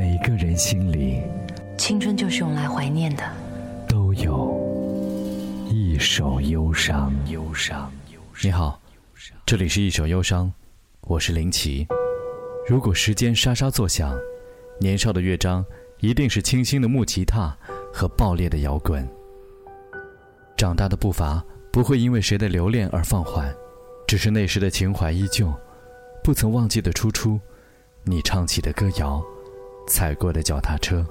每个人心里，青春就是用来怀念的。都有一首忧伤。忧伤。你好，这里是一首忧伤，我是林奇。如果时间沙沙作响，年少的乐章一定是清新的木吉他和爆裂的摇滚。长大的步伐不会因为谁的留恋而放缓，只是那时的情怀依旧，不曾忘记的初初，你唱起的歌谣。踩过的脚踏车。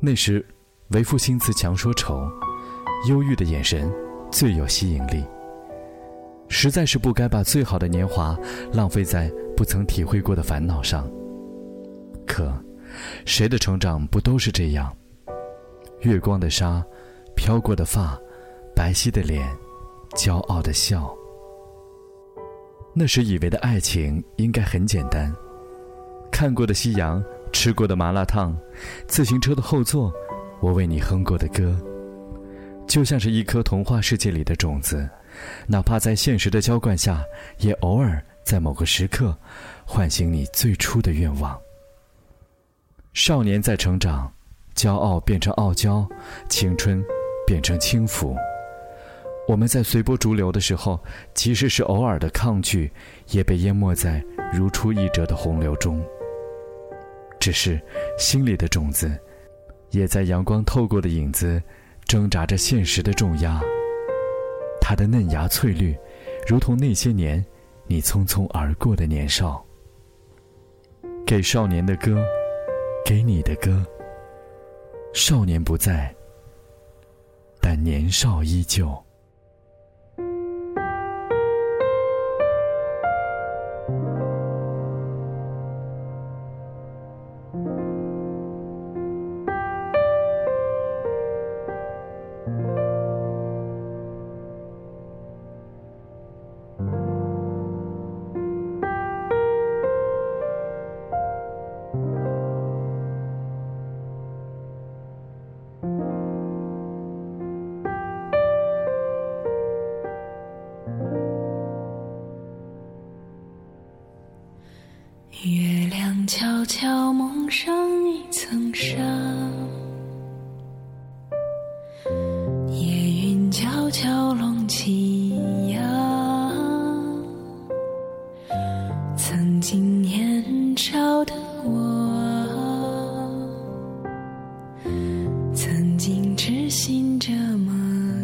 那时，为赋新词强说愁，忧郁的眼神最有吸引力。实在是不该把最好的年华浪费在不曾体会过的烦恼上。可，谁的成长不都是这样？月光的纱，飘过的发，白皙的脸，骄傲的笑。那时以为的爱情应该很简单。看过的夕阳，吃过的麻辣烫，自行车的后座，我为你哼过的歌，就像是一颗童话世界里的种子，哪怕在现实的浇灌下，也偶尔在某个时刻，唤醒你最初的愿望。少年在成长，骄傲变成傲娇，青春变成轻浮。我们在随波逐流的时候，即使是偶尔的抗拒，也被淹没在如出一辙的洪流中。只是，心里的种子，也在阳光透过的影子，挣扎着现实的重压。它的嫩芽翠绿，如同那些年，你匆匆而过的年少。给少年的歌，给你的歌。少年不在，但年少依旧。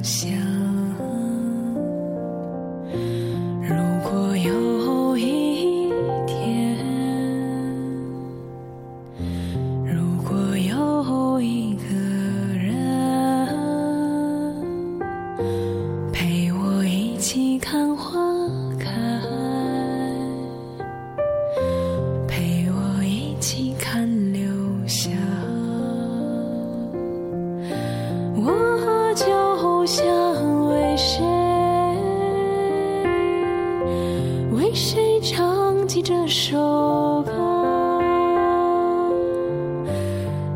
想。首歌。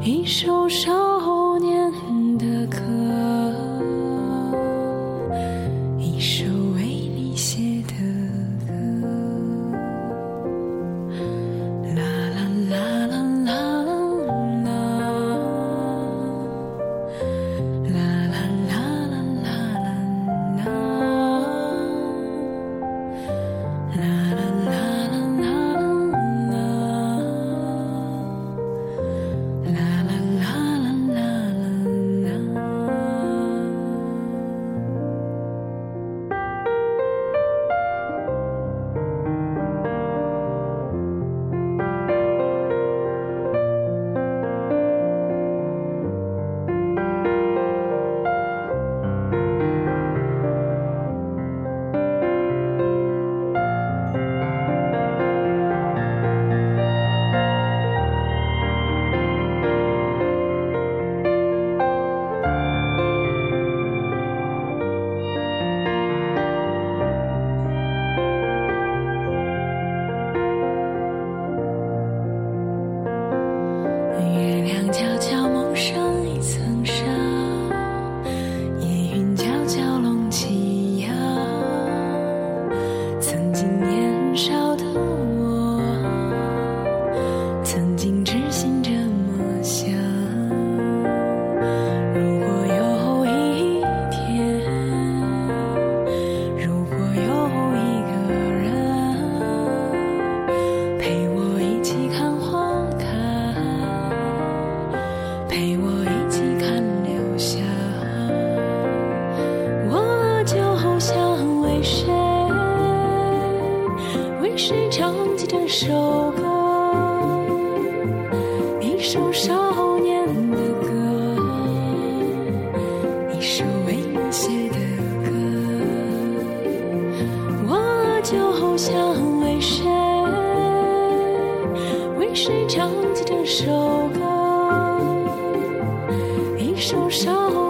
一首伤陪我一起看流星，我就想为谁为谁唱起这首歌，一首少年的歌，一首为你写的歌，我就想为谁为谁唱起这首歌。受伤。